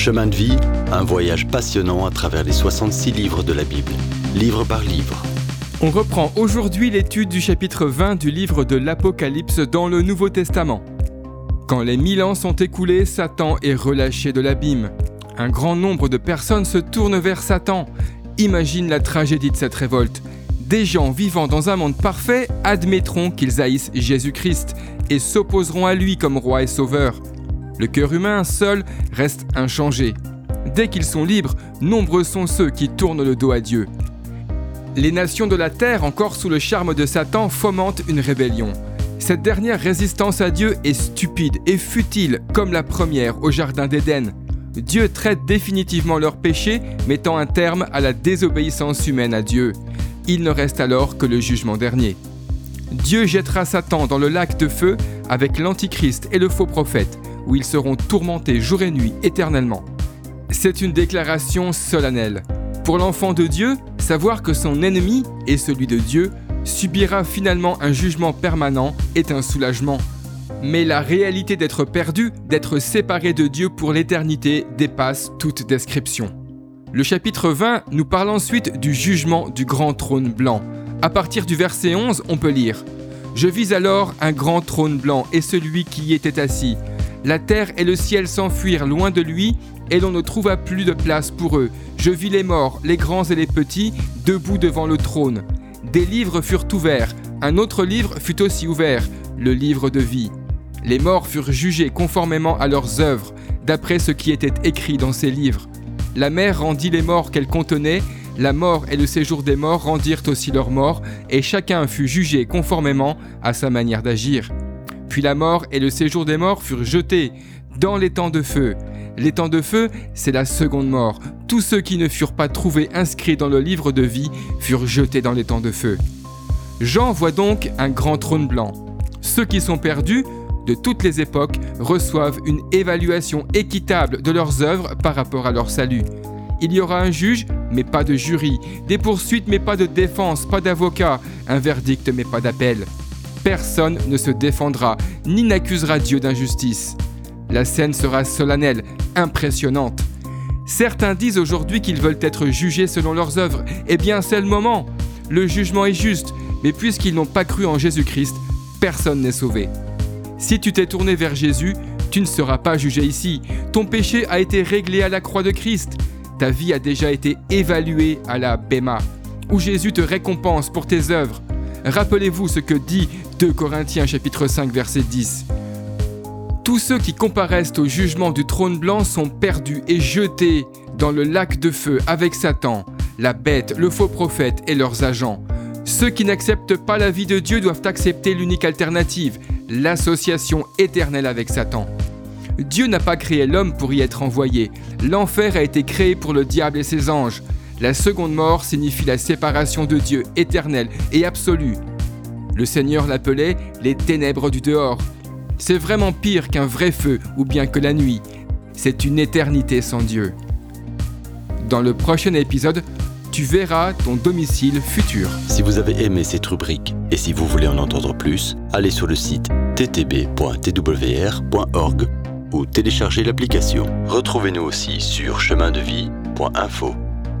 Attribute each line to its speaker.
Speaker 1: Chemin de vie, un voyage passionnant à travers les 66 livres de la Bible, livre par livre.
Speaker 2: On reprend aujourd'hui l'étude du chapitre 20 du livre de l'Apocalypse dans le Nouveau Testament. Quand les mille ans sont écoulés, Satan est relâché de l'abîme. Un grand nombre de personnes se tournent vers Satan. Imagine la tragédie de cette révolte. Des gens vivant dans un monde parfait admettront qu'ils haïssent Jésus-Christ et s'opposeront à lui comme roi et sauveur. Le cœur humain seul reste inchangé. Dès qu'ils sont libres, nombreux sont ceux qui tournent le dos à Dieu. Les nations de la terre, encore sous le charme de Satan, fomentent une rébellion. Cette dernière résistance à Dieu est stupide et futile comme la première au Jardin d'Éden. Dieu traite définitivement leur péché, mettant un terme à la désobéissance humaine à Dieu. Il ne reste alors que le jugement dernier. Dieu jettera Satan dans le lac de feu avec l'Antichrist et le faux prophète où ils seront tourmentés jour et nuit éternellement. C'est une déclaration solennelle. Pour l'enfant de Dieu, savoir que son ennemi est celui de Dieu subira finalement un jugement permanent est un soulagement. Mais la réalité d'être perdu, d'être séparé de Dieu pour l'éternité dépasse toute description. Le chapitre 20 nous parle ensuite du jugement du grand trône blanc. À partir du verset 11, on peut lire Je vis alors un grand trône blanc et celui qui y était assis. La terre et le ciel s'enfuirent loin de lui, et l'on ne trouva plus de place pour eux. Je vis les morts, les grands et les petits, debout devant le trône. Des livres furent ouverts, un autre livre fut aussi ouvert, le livre de vie. Les morts furent jugés conformément à leurs œuvres, d'après ce qui était écrit dans ces livres. La mer rendit les morts qu'elle contenait, la mort et le séjour des morts rendirent aussi leurs morts, et chacun fut jugé conformément à sa manière d'agir. Puis la mort et le séjour des morts furent jetés dans les temps de feu. Les temps de feu, c'est la seconde mort. Tous ceux qui ne furent pas trouvés inscrits dans le livre de vie furent jetés dans les temps de feu. Jean voit donc un grand trône blanc. Ceux qui sont perdus, de toutes les époques, reçoivent une évaluation équitable de leurs œuvres par rapport à leur salut. Il y aura un juge, mais pas de jury, des poursuites, mais pas de défense, pas d'avocat, un verdict, mais pas d'appel personne ne se défendra ni n'accusera Dieu d'injustice. La scène sera solennelle, impressionnante. Certains disent aujourd'hui qu'ils veulent être jugés selon leurs œuvres. Eh bien, c'est le moment. Le jugement est juste, mais puisqu'ils n'ont pas cru en Jésus-Christ, personne n'est sauvé. Si tu t'es tourné vers Jésus, tu ne seras pas jugé ici. Ton péché a été réglé à la croix de Christ. Ta vie a déjà été évaluée à la Béma, où Jésus te récompense pour tes œuvres. Rappelez-vous ce que dit 2 Corinthiens chapitre 5 verset 10. Tous ceux qui comparaissent au jugement du trône blanc sont perdus et jetés dans le lac de feu avec Satan, la bête, le faux prophète et leurs agents. Ceux qui n'acceptent pas la vie de Dieu doivent accepter l'unique alternative, l'association éternelle avec Satan. Dieu n'a pas créé l'homme pour y être envoyé. L'enfer a été créé pour le diable et ses anges. La seconde mort signifie la séparation de Dieu éternelle et absolue. Le Seigneur l'appelait les ténèbres du dehors. C'est vraiment pire qu'un vrai feu ou bien que la nuit. C'est une éternité sans Dieu. Dans le prochain épisode, tu verras ton domicile futur.
Speaker 1: Si vous avez aimé cette rubrique et si vous voulez en entendre plus, allez sur le site ttb.twr.org ou téléchargez l'application. Retrouvez-nous aussi sur chemindevie.info.